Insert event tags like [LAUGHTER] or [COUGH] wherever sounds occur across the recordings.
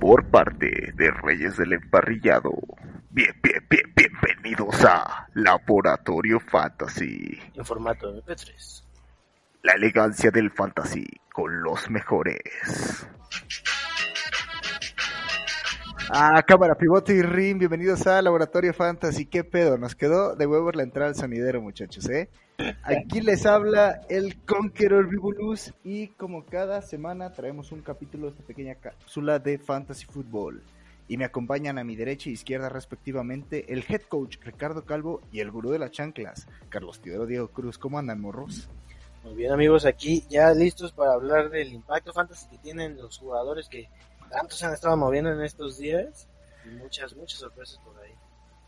Por parte de Reyes del Emparrillado. Bien, bien, bien, bienvenidos a Laboratorio Fantasy. En formato MP3. La elegancia del fantasy con los mejores. Ah, cámara, pivote y ring, bienvenidos a Laboratorio Fantasy. ¿Qué pedo? Nos quedó de huevos la entrada al sonidero, muchachos, ¿eh? Aquí les habla el Conqueror Vivulus y como cada semana traemos un capítulo de esta pequeña cápsula de Fantasy Football. Y me acompañan a mi derecha e izquierda respectivamente el head coach Ricardo Calvo y el gurú de las chanclas, Carlos Tidero Diego Cruz. ¿Cómo andan, morros? Muy bien amigos, aquí ya listos para hablar del impacto fantasy que tienen los jugadores que tanto se han estado moviendo en estos días y muchas, muchas sorpresas por ahí.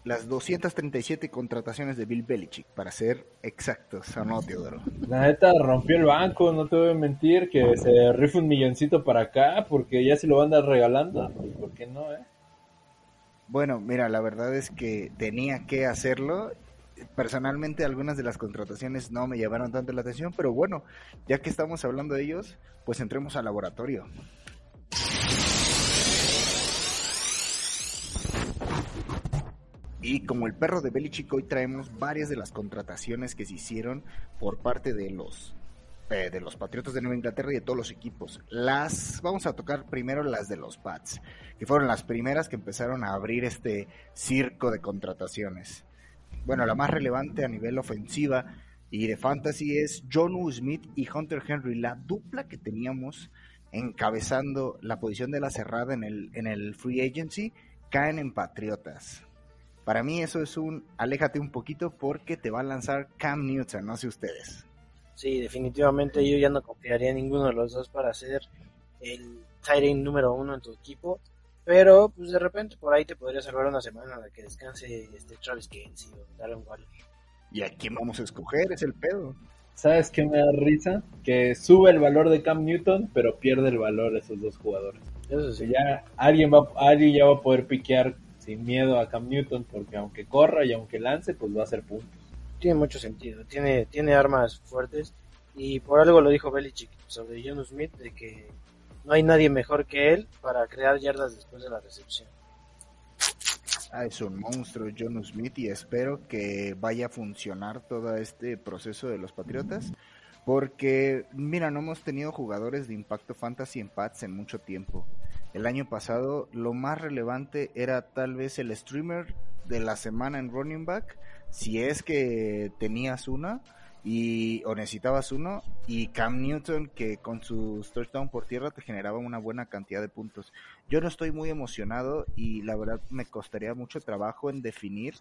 Las 237 contrataciones de Bill Belichick, para ser exactos, ¿o no, Teodoro? La neta rompió el banco, no te voy a mentir, que se rifa un milloncito para acá, porque ya se lo van a andar regalando, ¿por qué no, eh? Bueno, mira, la verdad es que tenía que hacerlo. Personalmente algunas de las contrataciones no me llamaron tanto la atención, pero bueno, ya que estamos hablando de ellos, pues entremos al laboratorio. Y como el perro de Belichick, hoy traemos varias de las contrataciones que se hicieron por parte de los eh, de los Patriotas de Nueva Inglaterra y de todos los equipos. Las vamos a tocar primero las de los Pats, que fueron las primeras que empezaron a abrir este circo de contrataciones. Bueno, la más relevante a nivel ofensiva y de fantasy es John Smith y Hunter Henry, la dupla que teníamos encabezando la posición de la cerrada en el, en el free agency, caen en Patriotas. Para mí eso es un aléjate un poquito porque te va a lanzar Cam Newton, no sé ustedes. Sí, definitivamente yo ya no confiaría en ninguno de los dos para ser el tight número uno en tu equipo. Pero pues de repente por ahí te podría salvar una semana de que descanse este Travis Kelsey o Darren Waller. ¿Y a quién vamos a escoger? Es el pedo. ¿Sabes qué me da risa? Que sube el valor de Cam Newton, pero pierde el valor de esos dos jugadores. Eso sí. Ya alguien va, alguien ya va a poder piquear sin miedo a Cam Newton, porque aunque corra y aunque lance, pues va a hacer puntos. Tiene mucho sentido, tiene, tiene armas fuertes y por algo lo dijo Belichick sobre John Smith de que no hay nadie mejor que él para crear yardas después de la recepción. Ah, es un monstruo John Smith y espero que vaya a funcionar todo este proceso de los Patriotas. Porque, mira, no hemos tenido jugadores de impacto fantasy en Pats en mucho tiempo. El año pasado lo más relevante era tal vez el streamer de la semana en running back, si es que tenías una y o necesitabas uno y Cam Newton que con su touchdown por tierra te generaba una buena cantidad de puntos. Yo no estoy muy emocionado y la verdad me costaría mucho trabajo en definir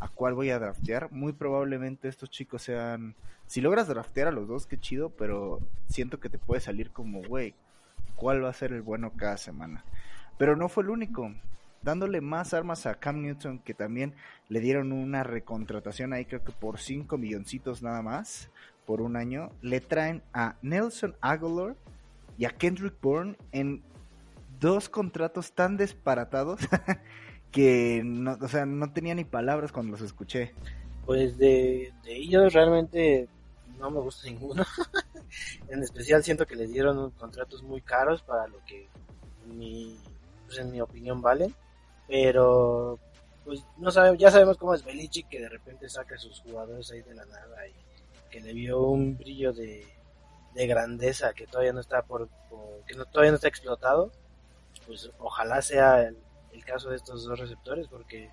a cuál voy a draftear. Muy probablemente estos chicos sean si logras draftear a los dos qué chido, pero siento que te puede salir como güey, ¿cuál va a ser el bueno cada semana? Pero no fue el único dándole más armas a Cam Newton, que también le dieron una recontratación ahí, creo que por 5 milloncitos nada más, por un año, le traen a Nelson Aguilar y a Kendrick Bourne en dos contratos tan disparatados [LAUGHS] que no, o sea, no tenía ni palabras cuando los escuché. Pues de, de ellos realmente no me gusta ninguno. [LAUGHS] en especial siento que les dieron contratos muy caros para lo que mi, pues en mi opinión valen pero pues no sabemos, ya sabemos cómo es Belichick que de repente saca a sus jugadores ahí de la nada y que le vio un brillo de, grandeza que todavía no está por, que no, todavía no está explotado. Pues ojalá sea el, caso de estos dos receptores porque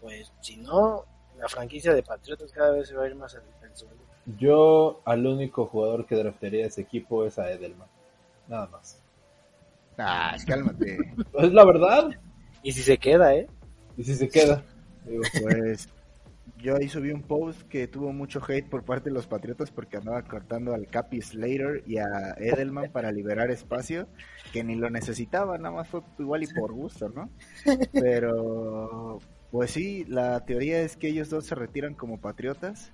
pues si no la franquicia de Patriotas cada vez se va a ir más al, suelo yo al único jugador que draftearía ese equipo es a Edelman nada más ah cálmate [LAUGHS] es la verdad y si se queda, ¿eh? ¿Y si se queda? Pues yo ahí subí un post que tuvo mucho hate por parte de los Patriotas porque andaba cortando al Capi Slater y a Edelman [LAUGHS] para liberar espacio, que ni lo necesitaba, nada más fue igual y por gusto, ¿no? Pero, pues sí, la teoría es que ellos dos se retiran como Patriotas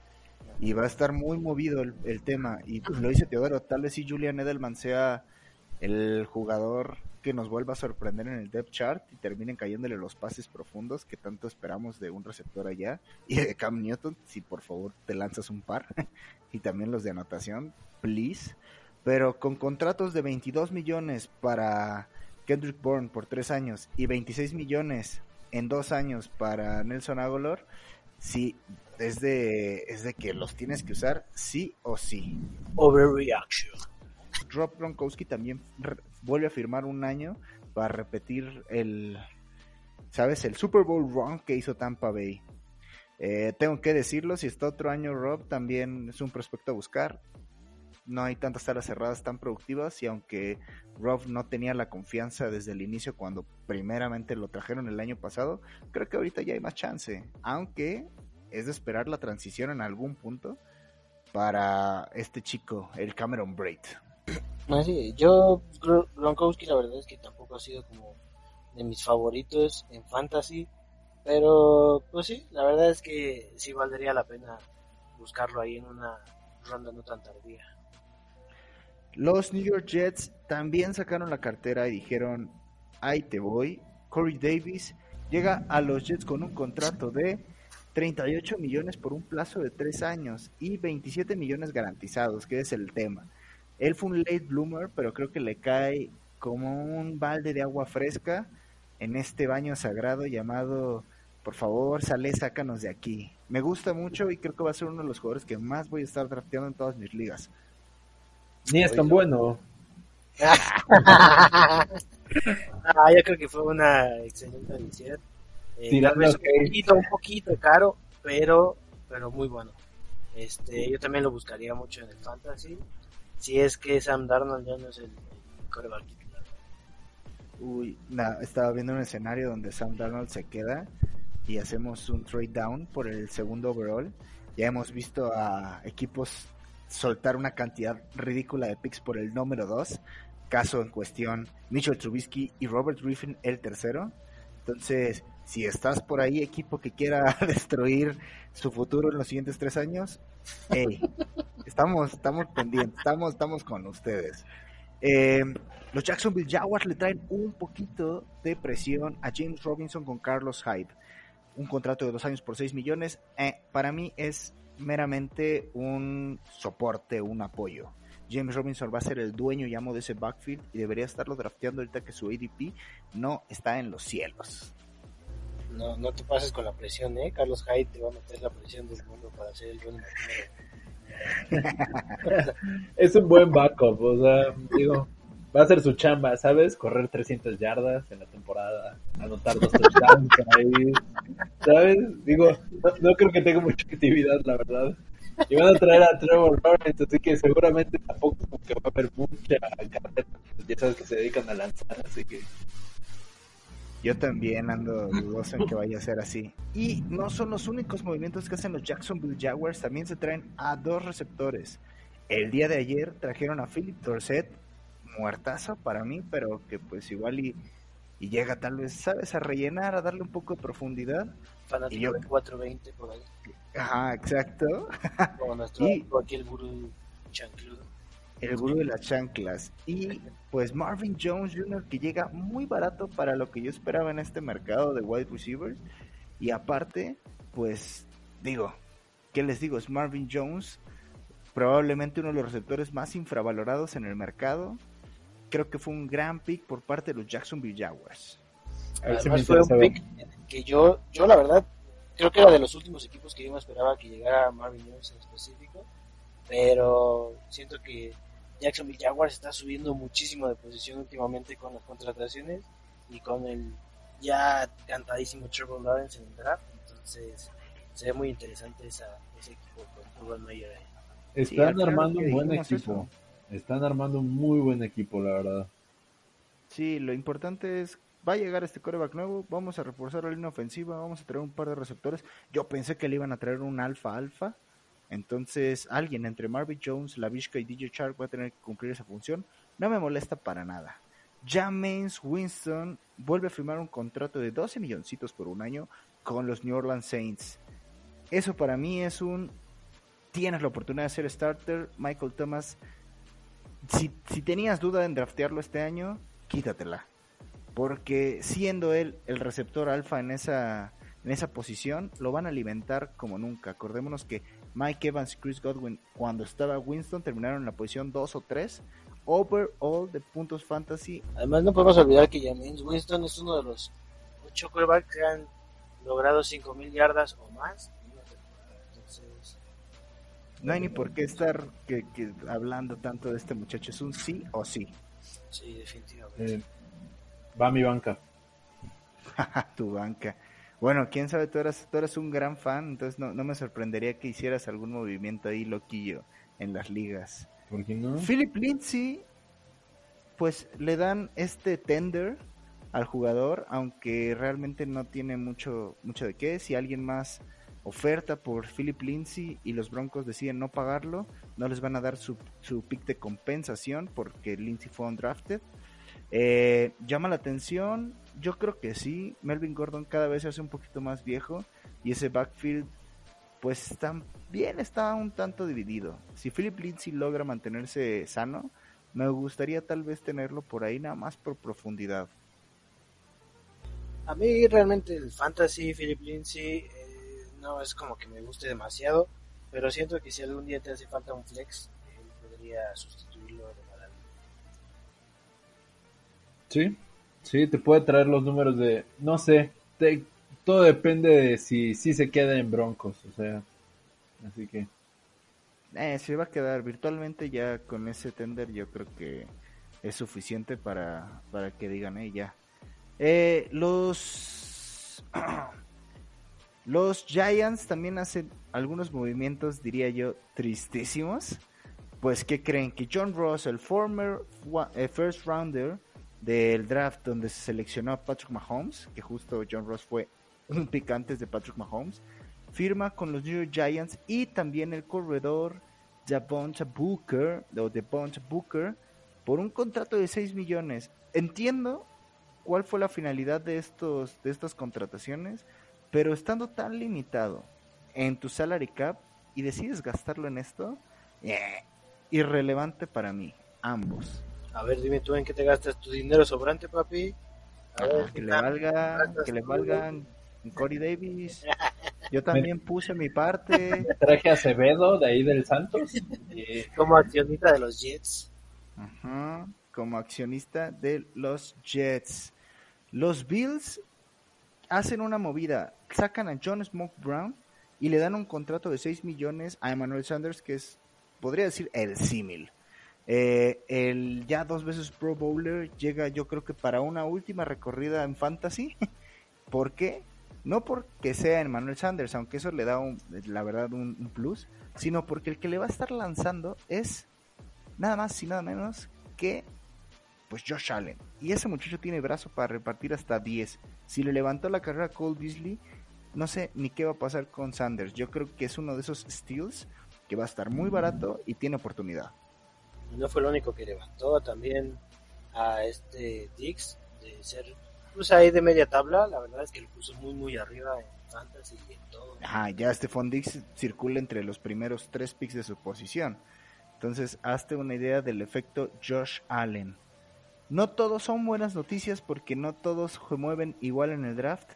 y va a estar muy movido el, tema. Y lo dice Teodoro, tal vez si Julian Edelman sea el jugador que nos vuelva a sorprender en el depth chart y terminen cayéndole los pases profundos que tanto esperamos de un receptor allá y de Cam Newton, si por favor te lanzas un par [LAUGHS] y también los de anotación, please. Pero con contratos de 22 millones para Kendrick Bourne por tres años y 26 millones en dos años para Nelson Agolor, sí, es de, es de que los tienes que usar sí o sí. Overreaction. Rob Gronkowski también vuelve a firmar un año para repetir el, ¿sabes? El Super Bowl run que hizo Tampa Bay. Eh, tengo que decirlo, si está otro año Rob, también es un prospecto a buscar. No hay tantas salas cerradas tan productivas y aunque Rob no tenía la confianza desde el inicio cuando primeramente lo trajeron el año pasado, creo que ahorita ya hay más chance. Aunque es de esperar la transición en algún punto para este chico, el Cameron Braid. No, sí, yo, Gronkowski, la verdad es que tampoco ha sido como de mis favoritos en fantasy, pero pues sí, la verdad es que sí valdría la pena buscarlo ahí en una ronda no tan tardía. Los New York Jets también sacaron la cartera y dijeron, ahí te voy. Corey Davis llega a los Jets con un contrato de 38 millones por un plazo de 3 años y 27 millones garantizados, que es el tema. Él fue un late bloomer, pero creo que le cae como un balde de agua fresca en este baño sagrado llamado, por favor, sale, sácanos de aquí. Me gusta mucho y creo que va a ser uno de los jugadores que más voy a estar drafteando en todas mis ligas. Ni es tan bueno. [LAUGHS] ah, yo creo que fue una excelente adición. Eh, tal vez un poquito, un poquito caro, pero, pero muy bueno. Este, yo también lo buscaría mucho en el fantasy si es que Sam Darnold ya no es el, coreback titular. Uy, estaba viendo un escenario donde Sam Darnold se queda y hacemos un trade down por el segundo overall. Ya hemos visto a equipos soltar una cantidad ridícula de picks por el número 2. Caso en cuestión, Mitchell Trubisky y Robert Griffin el tercero. Entonces, si estás por ahí, equipo que quiera [LAUGHS] destruir su futuro en los siguientes tres años, hey, estamos, estamos pendientes, estamos, estamos con ustedes. Eh, los Jacksonville Jaguars le traen un poquito de presión a James Robinson con Carlos Hyde. Un contrato de dos años por seis millones. Eh, para mí es meramente un soporte, un apoyo. James Robinson va a ser el dueño llamo de ese backfield y debería estarlo drafteando ahorita que su ADP no está en los cielos. No, no te pases con la presión, ¿eh? Carlos Hyde te va a meter la presión del mundo para ser el dueño [LAUGHS] es un buen backup, o sea, digo, va a ser su chamba, ¿sabes? Correr 300 yardas en la temporada, anotar dos touchdowns ahí, ¿sabes? Digo, no, creo que tenga mucha actividad, la verdad. Y van a traer a Trevor Lawrence, así que seguramente tampoco que va a haber mucha carrera, ya sabes que se dedican a lanzar, así que yo también ando dudoso en que vaya a ser así. Y no son los únicos movimientos que hacen los Jacksonville Jaguars, también se traen a dos receptores. El día de ayer trajeron a Philip Dorset, muertazo para mí, pero que pues igual y, y llega tal vez, ¿sabes? A rellenar, a darle un poco de profundidad. Fanático y yo... 420 por ahí. Ajá, exacto. [LAUGHS] Como nuestro y... aquí el gurú chancludo el gurú de las chanclas. Y [LAUGHS] pues Marvin Jones Jr. que llega muy barato para lo que yo esperaba en este mercado de wide receivers. Y aparte, pues digo, ¿qué les digo? Es Marvin Jones, probablemente uno de los receptores más infravalorados en el mercado. Creo que fue un gran pick por parte de los Jacksonville Jaguars. Además fue un pick que yo, yo la verdad, creo que era de los últimos equipos que yo me esperaba que llegara Marvin Jones en específico. Pero siento que Jacksonville Jaguars está subiendo muchísimo de posición últimamente con las contrataciones y con el ya cantadísimo Trevor Lawrence en el draft. Entonces, se ve muy interesante esa, ese equipo con Urban Meyer ahí. Están armando un buen equipo. Están armando un muy buen equipo, la verdad. Sí, lo importante es va a llegar este coreback nuevo, vamos a reforzar la línea ofensiva, vamos a traer un par de receptores. Yo pensé que le iban a traer un alfa alfa. Entonces, alguien entre Marvin Jones, Lavishka y DJ Shark va a tener que cumplir esa función. No me molesta para nada. James Winston vuelve a firmar un contrato de 12 milloncitos por un año con los New Orleans Saints. Eso para mí es un... Tienes la oportunidad de ser starter. Michael Thomas, si, si tenías duda en draftearlo este año, quítatela. Porque siendo él el receptor alfa en esa, en esa posición, lo van a alimentar como nunca. Acordémonos que Mike Evans y Chris Godwin, cuando estaba Winston, terminaron en la posición 2 o 3 overall de puntos fantasy. Además, no podemos olvidar que James Winston es uno de los ocho quarterbacks que han logrado 5.000 yardas o más No hay ni por qué estar que, que hablando tanto de este muchacho. Es un sí o sí. sí, definitivamente. Eh, va a mi banca. [LAUGHS] tu banca. Bueno, quién sabe, tú eras, tú eras un gran fan, entonces no, no me sorprendería que hicieras algún movimiento ahí loquillo en las ligas. ¿Por qué no? Philip Lindsay, pues le dan este tender al jugador, aunque realmente no tiene mucho, mucho de qué. Si alguien más oferta por Philip Lindsay y los Broncos deciden no pagarlo, no les van a dar su, su pick de compensación porque Lindsay fue undrafted. Eh, llama la atención, yo creo que sí. Melvin Gordon cada vez se hace un poquito más viejo y ese backfield, pues también está un tanto dividido. Si Philip Lindsay logra mantenerse sano, me gustaría tal vez tenerlo por ahí nada más por profundidad. A mí realmente el fantasy, Philip Lindsay, no es como que me guste demasiado, pero siento que si algún día te hace falta un flex, él podría sustituirlo de maravilla. Sí, sí, te puede traer los números de, no sé, te- todo depende de si, si se queda en Broncos, o sea, así que, Eh, se va a quedar virtualmente ya con ese tender, yo creo que es suficiente para, para que digan, eh, ya. Eh, los [CLEARS THROAT] los Giants también hacen algunos movimientos, diría yo, tristísimos. Pues, ¿qué creen? Que John Ross, el former eh, first rounder del draft donde se seleccionó a Patrick Mahomes, que justo John Ross fue un pick antes de Patrick Mahomes, firma con los New York Giants y también el corredor Booker, o Devonta Booker, por un contrato de 6 millones. Entiendo cuál fue la finalidad de estos de estas contrataciones, pero estando tan limitado en tu salary cap y decides gastarlo en esto, eh, irrelevante para mí, ambos. A ver, dime tú en qué te gastas tu dinero sobrante, papi. A ver, que le ¿qué valga, que le valgan Corey Davis. Yo también puse mi parte. [LAUGHS] traje a Acevedo de ahí del Santos, y [LAUGHS] Como accionista de los Jets. Ajá, como accionista de los Jets. Los Bills hacen una movida, sacan a John Smoke Brown y le dan un contrato de 6 millones a Emmanuel Sanders, que es, podría decir, el símil. Eh, el ya dos veces Pro Bowler llega, yo creo que para una última recorrida en Fantasy. [LAUGHS] ¿Por qué? No porque sea Emmanuel Sanders, aunque eso le da, un- la verdad, un, un plus, sino porque el que le va a estar lanzando es nada más y nada menos que pues Josh Allen. Y ese muchacho tiene brazo para repartir hasta 10. Si le levantó la carrera a Cole Beasley, no sé ni qué va a pasar con Sanders. Yo creo que es uno de esos steals que va a estar muy barato y tiene oportunidad. No fue el único que levantó también a este Dix de ser pues ahí de media tabla. La verdad es que lo puso muy, muy arriba en fantasy y en todo. Ajá, ya Stephon Dix circula entre los primeros tres picks de su posición. Entonces, hazte una idea del efecto Josh Allen. No todos son buenas noticias porque no todos se mueven igual en el draft.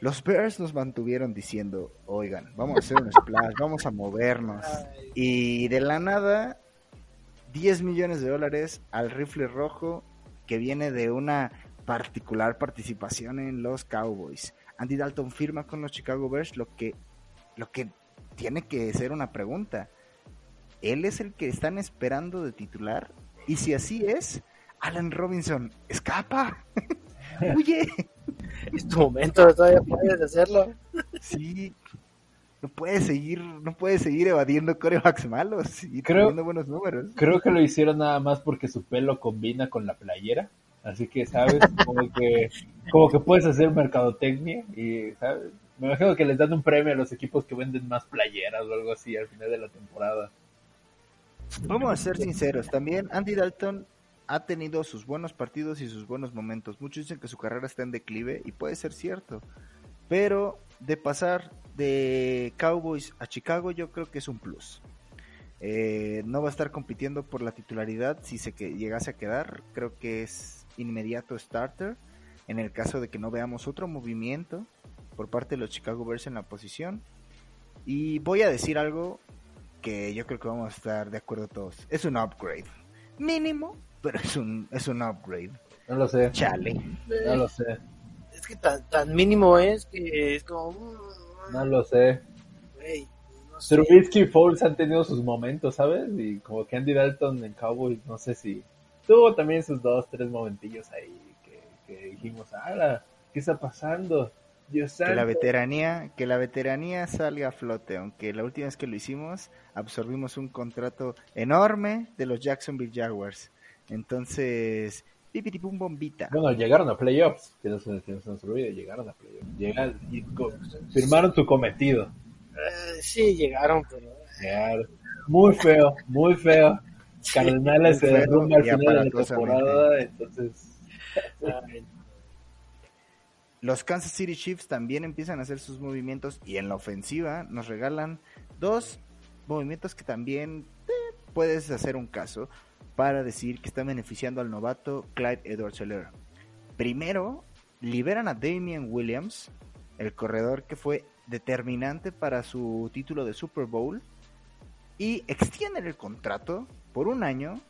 Los Bears nos mantuvieron diciendo, oigan, vamos a hacer un splash, vamos a movernos. Y de la nada, 10 millones de dólares al rifle rojo que viene de una particular participación en los Cowboys. Andy Dalton firma con los Chicago Bears lo que, lo que tiene que ser una pregunta. ¿Él es el que están esperando de titular? Y si así es, Alan Robinson, escapa. [LAUGHS] Huye. Es tu momento, todavía puedes hacerlo. Sí. No puede seguir, no puede seguir evadiendo corebacks malos y Creo- teniendo buenos números. creo que lo hicieron nada más porque su pelo combina con la playera, Así que, ¿sabes? Como que, como que puedes hacer mercadotecnia y, ¿sabes? Me imagino que les dan un premio a los equipos que venden más playeras o algo así al final de la temporada. Vamos a ser sinceros, también Andy Dalton ha tenido sus buenos partidos y sus buenos momentos. Muchos dicen que su carrera está en declive y puede ser cierto. Pero de pasar de Cowboys a Chicago yo creo que es un plus. Eh, no va a estar compitiendo por la titularidad si se llegase a quedar. Creo que es inmediato starter. En el caso de que no veamos otro movimiento por parte de los Chicago Bears en la posición. Y voy a decir algo que yo creo que vamos a estar de acuerdo todos. Es un upgrade. Mínimo, pero es un, es un upgrade. No lo sé. Chale. No lo sé. Es que tan, tan mínimo es que es como... mm, No lo sé. no sé. Trubisky y Foles han tenido sus momentos, ¿sabes? Y como que Andy Dalton en Cowboys, no sé si tuvo también sus dos, tres momentillos ahí que, que dijimos, ¡Hala! ¿Qué está pasando? Dios Que la veteranía, que la veteranía salga a flote, aunque la última vez que lo hicimos absorbimos un contrato enorme de los Jacksonville Jaguars. Entonces, pipiti pum bombita. Bueno, llegaron a playoffs, que no se, que no se nos olvide, llegaron a playoffs. Llegaron y firmaron su cometido. Eh, sí, llegaron, pero... Llegaron. Muy feo, muy feo. Cardenales se derrumba al final de la temporada, entonces Los Kansas City Chiefs también empiezan a hacer sus movimientos y en la ofensiva nos regalan dos movimientos que también eh, puedes hacer un caso para decir que están beneficiando al novato Clyde edwards helaire Primero, liberan a Damian Williams, el corredor que fue determinante para su título de Super Bowl, y extienden el contrato por un año,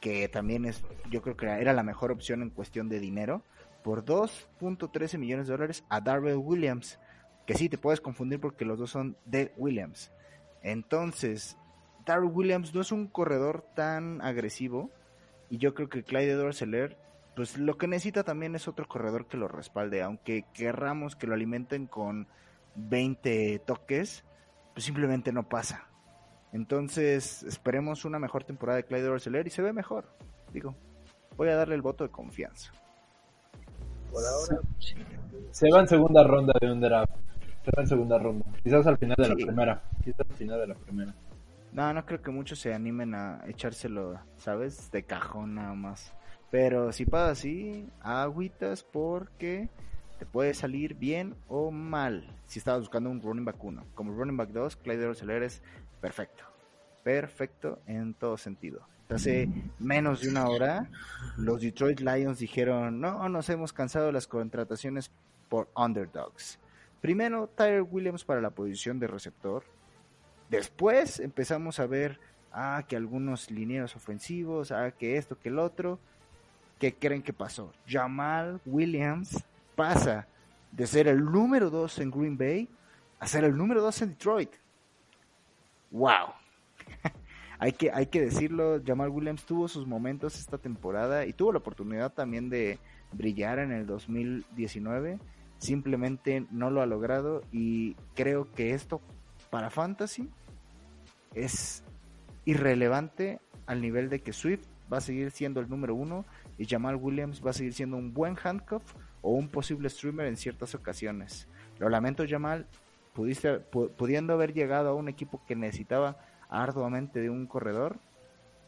que también es, yo creo que era la mejor opción en cuestión de dinero, por 2.13 millones de dólares a Darrell Williams, que sí te puedes confundir porque los dos son de Williams. Entonces, Darrell Williams no es un corredor tan agresivo y yo creo que Clyde edwards pues lo que necesita también es otro corredor que lo respalde, aunque querramos que lo alimenten con 20 toques, pues simplemente no pasa. Entonces, esperemos una mejor temporada de Clyde edwards helaire y se ve mejor. Digo, voy a darle el voto de confianza. por ahora, sí. se va en segunda ronda de un draft. Se va en segunda ronda. Quizás al final de la primera. Quizás al final de la primera. No, no creo que muchos se animen a echárselo, ¿sabes? De cajón nada más. Pero si pasa así, agüitas porque te puede salir bien o mal. Si estabas buscando un running back 1. Como running back 2, Clyde Edwards-Helaire es perfecto. Perfecto en todo sentido. Hace menos de una hora, los Detroit Lions dijeron, no, nos hemos cansado de las contrataciones por underdogs. Primero, Tyler Williams para la posición de receptor. Después empezamos a ver, ah, que algunos linieros ofensivos, ah, que esto, que el otro. ¿Qué creen que pasó? Jamal Williams pasa de ser el número 2 en Green Bay a ser el número 2 en Detroit. ¡Wow! [LAUGHS] hay, que, hay que decirlo, Jamal Williams tuvo sus momentos esta temporada y tuvo la oportunidad también de brillar en el 2019. Simplemente no lo ha logrado y creo que esto para Fantasy es irrelevante al nivel de que Swift va a seguir siendo el número uno y Jamal Williams va a seguir siendo un buen handcuff o un posible streamer en ciertas ocasiones. Lo lamento Jamal, pudiendo haber llegado a un equipo que necesitaba arduamente de un corredor,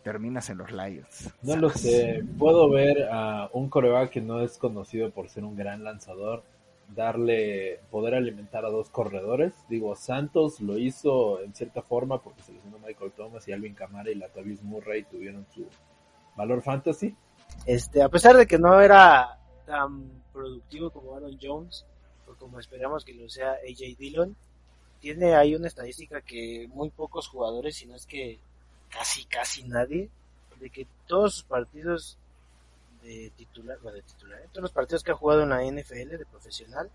terminas en los Lions. No lo sé. Puedo ver a un coreback que no es conocido por ser un gran lanzador darle poder alimentar a dos corredores. Digo, Santos lo hizo en cierta forma porque seleccionó Michael Thomas y Alvin Kamara y Latavius Murray tuvieron su valor fantasy. Este, a pesar de que no era tan productivo como Aaron Jones, o como esperamos que lo sea AJ Dillon, tiene ahí una estadística que muy pocos jugadores, si no es que casi, casi nadie, de que todos sus partidos de titular, bueno, de titular, ¿eh? todos los partidos que ha jugado en la NFL de profesional,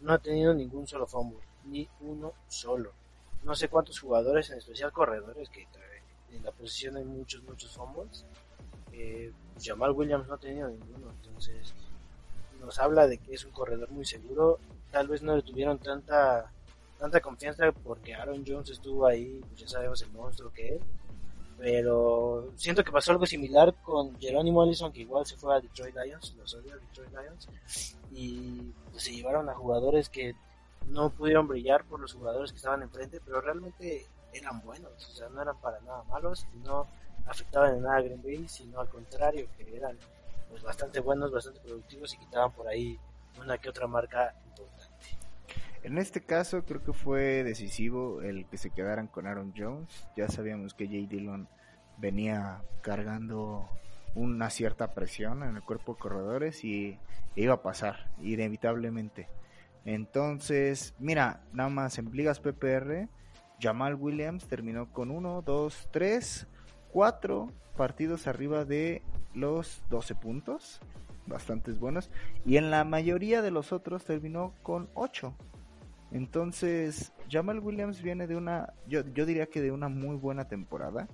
no ha tenido ningún solo fumble, ni uno solo. No sé cuántos jugadores, en especial corredores, que en la posición hay muchos, muchos fumbles. Eh, Jamal Williams no ha tenido ninguno, entonces nos habla de que es un corredor muy seguro. Tal vez no le tuvieron tanta tanta confianza porque Aaron Jones estuvo ahí, pues ya sabemos el monstruo que es. pero siento que pasó algo similar con Jerónimo Allison, que igual se fue a Detroit Lions, los Detroit Lions, y pues, se llevaron a jugadores que no pudieron brillar por los jugadores que estaban enfrente, pero realmente eran buenos, o sea, no eran para nada malos, no afectaban en nada a Green Bay, sino al contrario, que eran pues bastante buenos, bastante productivos y quitaban por ahí una que otra marca importante. En este caso creo que fue decisivo el que se quedaran con Aaron Jones. Ya sabíamos que Jay Dillon venía cargando una cierta presión en el cuerpo de corredores y iba a pasar inevitablemente. Entonces, mira, nada más en ligas PPR, Jamal Williams terminó con 1, 2, 3, 4 partidos arriba de los 12 puntos, bastantes buenos, y en la mayoría de los otros terminó con 8. Entonces, Jamal Williams viene de una, yo, yo diría que de una muy buena temporada.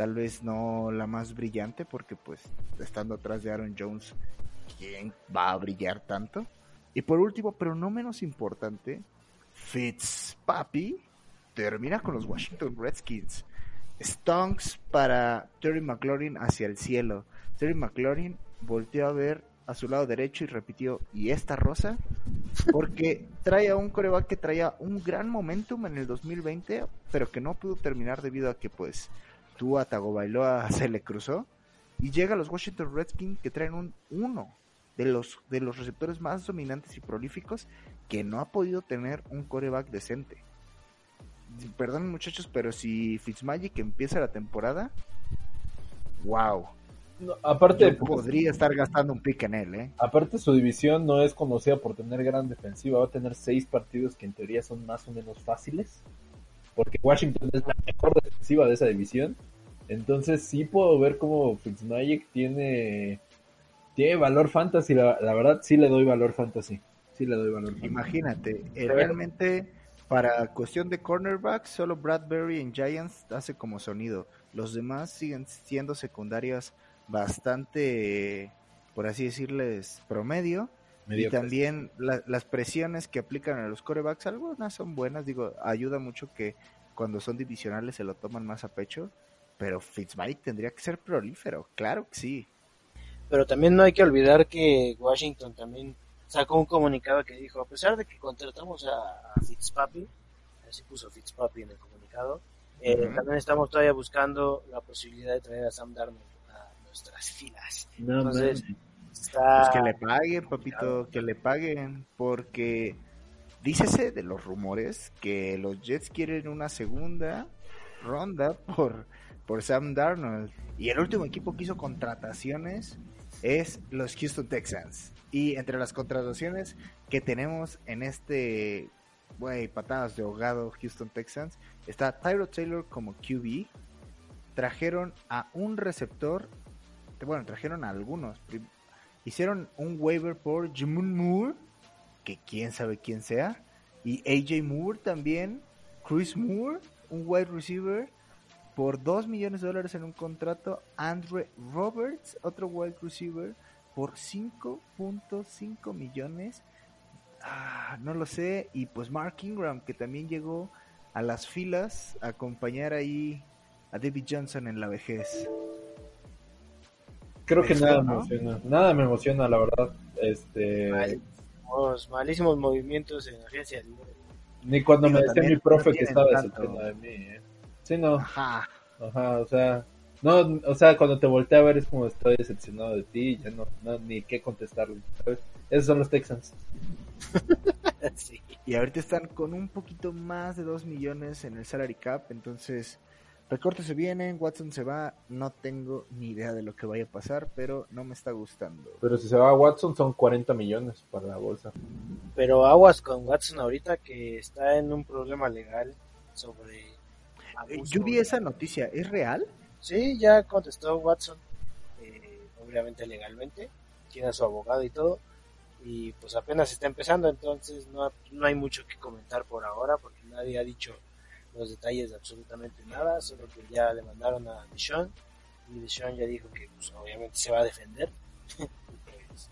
Tal vez no la más brillante, porque pues estando atrás de Aaron Jones, ¿quién va a brillar tanto? Y por último, pero no menos importante, Fitzpapi termina con los Washington Redskins. Stonks para Terry McLaurin hacia el cielo. Terry McLaurin volteó a ver a su lado derecho y repitió, ¿y esta rosa? Porque trae a un coreback que traía un gran momentum en el 2020, pero que no pudo terminar debido a que pues Tua Tagovailoa [LAUGHS] se le cruzó. Y llega a los Washington Redskins que traen un uno de los, de los receptores más dominantes y prolíficos que no ha podido tener un coreback decente. Perdón muchachos, pero si Fitzmagic empieza la temporada, wow, aparte, pues, podría estar gastando un pick en él, ¿eh? Aparte, su división no es conocida por tener gran defensiva. Va a tener seis partidos que en teoría son más o menos fáciles. Porque Washington es la mejor defensiva de esa división. Entonces, sí puedo ver cómo Fitzmagic tiene, tiene valor fantasy. La, verdad, sí le doy valor fantasy. Sí le doy valor Imagínate, realmente para cuestión de cornerback, solo Bradbury en Giants hace como sonido. Los demás siguen siendo secundarias bastante, por así decirles, promedio. Y también las presiones que aplican a los corebacks, algunas son buenas, digo, ayuda mucho que cuando son divisionales se lo toman más a pecho, pero Fitzmagic tendría que ser prolífero, claro que sí. Pero también no hay que olvidar que Washington también sacó un comunicado que dijo, a pesar de que contratamos a, Fitzpapi, así puso Fitzpapi en el comunicado, eh, también estamos todavía buscando la posibilidad de traer a Sam Darnold nuestras filas. Entonces, pues que le paguen, papito, que le paguen, porque dícese de los rumores que los Jets quieren una segunda ronda por, por Sam Darnold. Y el último equipo que hizo contrataciones es los Houston Texans. Y entre las contrataciones que tenemos en este, güey, patadas de ahogado Houston Texans, está Tyro Taylor como QB. Trajeron a un receptor bueno, trajeron a algunos. Hicieron un waiver por Jamun Moore, que quién sabe quién sea, y AJ Moore también, Chris Moore, un wide receiver, por 2 millones de dólares en un contrato, Andre Roberts, otro wide receiver, por 5.5 millones. Ah, no lo sé, y pues Mark Ingram, que también llegó a las filas a acompañar ahí a David Johnson en la vejez creo que nada me emociona. Nada me emociona, la verdad. Este. Malísimos, movimientos en agencia Ni cuando me decía mi profe que estaba decepcionado de mí, ¿eh? Sí, no. Ajá. Ajá, o sea. No, o sea, cuando te volteé a ver es como estoy decepcionado de ti, ya no, no ni qué contestarle, ¿sabes? Esos son los Texans. [LAUGHS] sí. Y ahorita están con un poquito más de 2 millones en el salary cap, entonces Recortes se vienen, Watson se va, no tengo ni idea de lo que vaya a pasar, pero no me está gustando. Pero si se va a Watson son 40 millones para la bolsa. Pero aguas con Watson ahorita que está en un problema legal sobre... Eh, yo vi esa noticia, ¿es real? Sí, ya contestó Watson, eh, obviamente legalmente, tiene a su abogado y todo, y pues apenas está empezando, entonces no, no hay mucho que comentar por ahora porque nadie ha dicho los detalles de absolutamente nada, solo que ya le mandaron a Deshaun y Deshaun ya dijo que pues, obviamente se va a defender. [LAUGHS] Pues,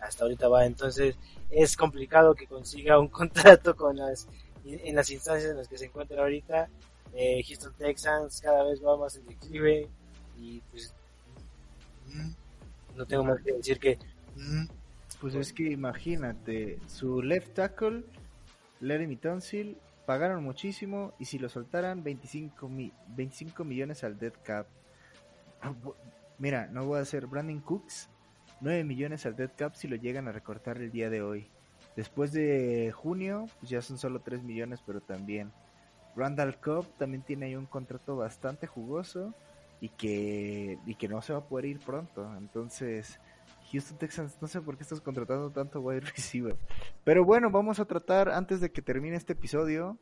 hasta ahorita va, entonces es complicado que consiga un [LAUGHS] contrato con las en las instancias en las que se encuentra ahorita. Eh, Houston Texans cada vez va más en declive y pues mm, no tengo más que decir que mm, Pues es que imagínate, su left tackle, Larry Tonsil, pagaron muchísimo y si lo soltaran 25, mi- 25 millones al dead cap. Mira, no voy a hacer Brandon Cooks, 9 millones al dead cap si lo llegan a recortar el día de hoy. Después de junio, pues ya son solo 3 millones, pero también. Randall Cobb también tiene ahí un contrato bastante jugoso y que, y que no se va a poder ir pronto. Entonces, Houston Texans, no sé por qué estás contratando tanto wide [LAUGHS] receiver. Pero bueno, vamos a tratar antes de que termine este episodio.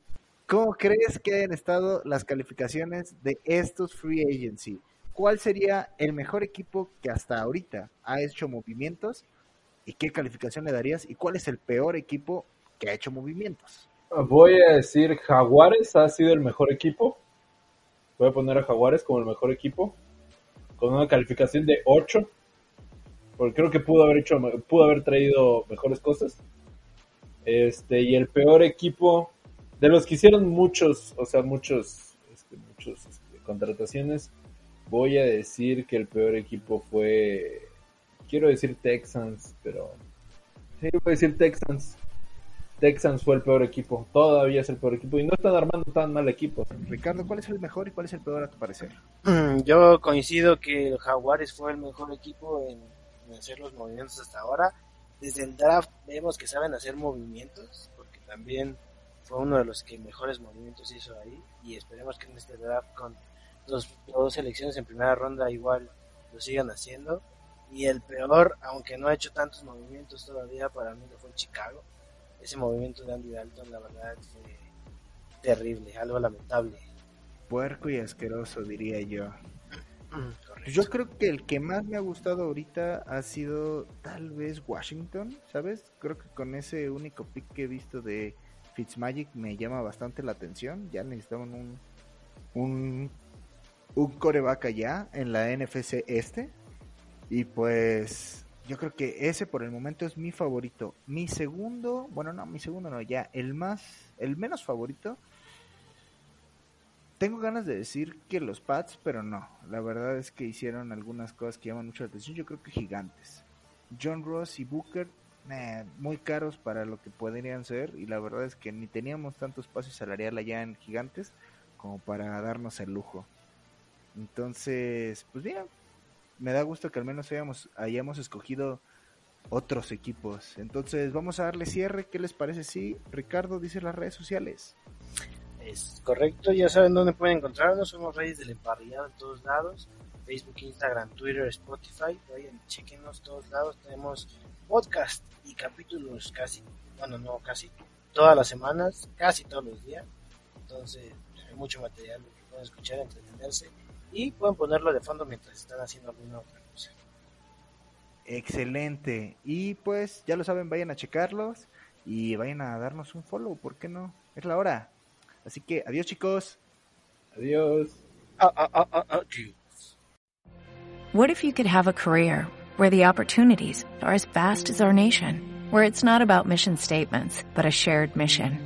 ¿Cómo crees que han estado las calificaciones de estos free agency? ¿Cuál sería el mejor equipo que hasta ahorita ha hecho movimientos? ¿Y qué calificación le darías? ¿Y cuál es el peor equipo que ha hecho movimientos? Voy a decir Jaguares ha sido el mejor equipo. Voy a poner a Jaguares como el mejor equipo. Con una calificación de 8. Porque creo que pudo haber hecho, pudo haber traído mejores cosas. Este, y el peor equipo, de los que hicieron muchos, o sea, muchos, este, muchos este, contrataciones, voy a decir que el peor equipo fue, quiero decir Texans, pero sí, voy a decir Texans. Texans fue el peor equipo, todavía es el peor equipo y no están armando tan mal equipo. Ricardo, ¿cuál es el mejor y cuál es el peor a tu parecer? Yo coincido que el Jaguares fue el mejor equipo en, en hacer los movimientos hasta ahora. Desde el draft vemos que saben hacer movimientos, porque también fue uno de los que mejores movimientos hizo ahí. Y esperemos que en este draft con dos, dos selecciones en primera ronda igual lo sigan haciendo. Y el peor, aunque no ha hecho tantos movimientos todavía, para mí lo fue Chicago. Ese movimiento de Andy Dalton, la verdad, fue terrible, algo lamentable. Puerco y asqueroso, diría yo. Correcto. Yo creo que el que más me ha gustado ahorita ha sido tal vez Washington, ¿sabes? Creo que con ese único pick que he visto de Fitzmagic me llama bastante la atención. Ya necesitaban un un, un coreback allá en la NFC este. Y pues yo creo que ese por el momento es mi favorito. Mi segundo, bueno no, mi segundo no, ya el más, el menos favorito tengo ganas de decir que los Pats, pero no. La verdad es que hicieron algunas cosas que llaman mucho la atención. Yo creo que gigantes. John Ross y Booker, eh, muy caros para lo que podrían ser. Y la verdad es que ni teníamos tanto espacio salarial allá en gigantes como para darnos el lujo. Entonces, pues mira, me da gusto que al menos hayamos, hayamos escogido otros equipos. Entonces, vamos a darle cierre. ¿Qué les parece? Sí, Ricardo dice las redes sociales. Es correcto, ya saben dónde pueden encontrarnos, somos Reyes del Emparrillado en todos lados, Facebook, Instagram, Twitter, Spotify, vayan, chequenos todos lados, tenemos podcast y capítulos casi, bueno no casi, todas las semanas, casi todos los días, entonces hay mucho material que pueden escuchar, entretenerse y pueden ponerlo de fondo mientras están haciendo alguna otra cosa. Excelente. Y pues ya lo saben, vayan a checarlos y vayan a darnos un follow, ¿por qué no? Es la hora. Así que adiós chicos. Adiós. Ah, ah, ah, ah. What if you could have a career where the opportunities are as vast as our nation, where it's not about mission statements, but a shared mission?